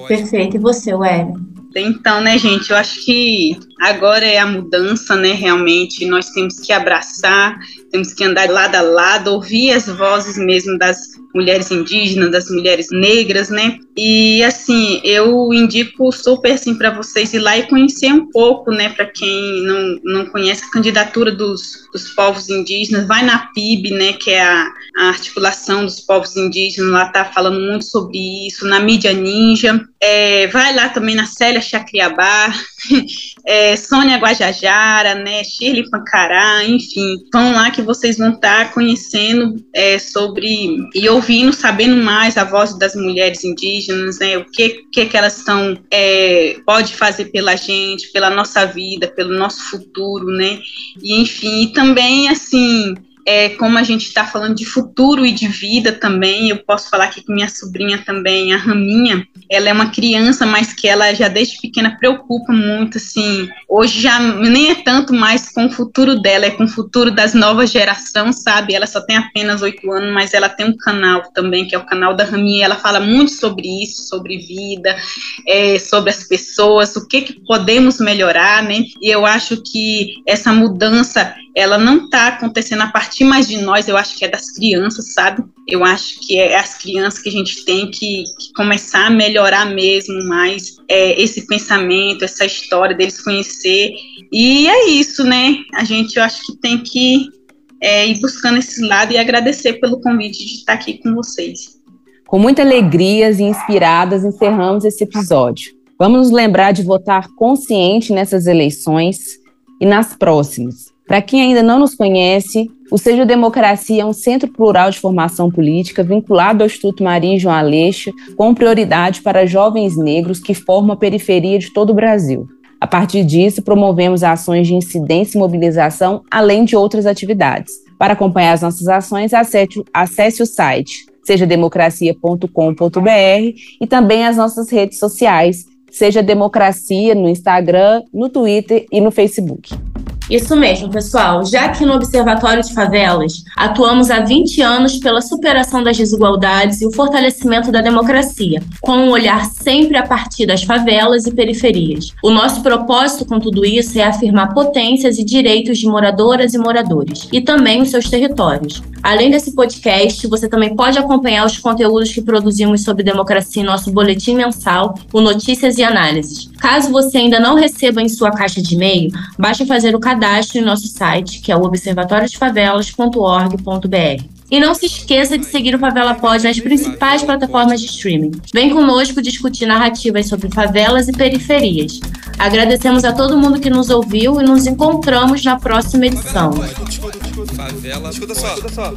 A: Perfeito. E você, Wélio?
D: Então, né, gente, eu acho que agora é a mudança, né, realmente. Nós temos que abraçar, temos que andar lado a lado, ouvir as vozes mesmo das mulheres indígenas, das mulheres negras, né? E assim, eu indico super assim para vocês ir lá e conhecer um pouco, né, para quem não, não conhece a candidatura dos, dos povos indígenas, vai na PIB, né, que é a, a articulação dos povos indígenas, lá tá falando muito sobre isso, na mídia ninja, é, vai lá também na Célia Chacriabá, é, Sônia Guajajara, né, Shirley Pancará, enfim, vão lá que vocês vão estar tá conhecendo é, sobre e ouvindo, sabendo mais a voz das mulheres indígenas, né, o que que, que elas estão é, pode fazer pela gente, pela nossa vida, pelo nosso futuro, né, e enfim, e também assim é, como a gente está falando de futuro e de vida também, eu posso falar aqui que minha sobrinha também, a Raminha, ela é uma criança, mas que ela já desde pequena preocupa muito, assim, hoje já nem é tanto mais com o futuro dela, é com o futuro das novas gerações, sabe? Ela só tem apenas oito anos, mas ela tem um canal também, que é o canal da Raminha, ela fala muito sobre isso, sobre vida, é, sobre as pessoas, o que, que podemos melhorar, né? E eu acho que essa mudança, ela não está acontecendo a partir mais de nós, eu acho que é das crianças, sabe? Eu acho que é as crianças que a gente tem que, que começar a melhorar mesmo mais é, esse pensamento, essa história deles conhecer. E é isso, né? A gente, eu acho que tem que é, ir buscando esse lado e agradecer pelo convite de estar aqui com vocês.
B: Com muita alegria e inspiradas, encerramos esse episódio. Vamos nos lembrar de votar consciente nessas eleições e nas próximas. Para quem ainda não nos conhece, o Seja Democracia é um centro plural de formação política vinculado ao Instituto Maria João Aleixo, com prioridade para jovens negros que formam a periferia de todo o Brasil. A partir disso, promovemos ações de incidência e mobilização, além de outras atividades. Para acompanhar as nossas ações, acesse, acesse o site sejademocracia.com.br e também as nossas redes sociais, Seja Democracia no Instagram, no Twitter e no Facebook.
A: Isso mesmo, pessoal. Já que no Observatório de Favelas atuamos há 20 anos pela superação das desigualdades e o fortalecimento da democracia, com um olhar sempre a partir das favelas e periferias. O nosso propósito com tudo isso é afirmar potências e direitos de moradoras e moradores, e também os seus territórios. Além desse podcast, você também pode acompanhar os conteúdos que produzimos sobre democracia em nosso boletim mensal, o Notícias e Análises. Caso você ainda não receba em sua caixa de e-mail, basta fazer o cadastro em nosso site, que é o observatoriodefavelas.org.br. E não se esqueça de seguir o Favela Pod nas principais plataformas de streaming. Vem conosco discutir narrativas sobre favelas e periferias. Agradecemos a todo mundo que nos ouviu e nos encontramos na próxima edição.
E: Favela. Escuta só, escuta só.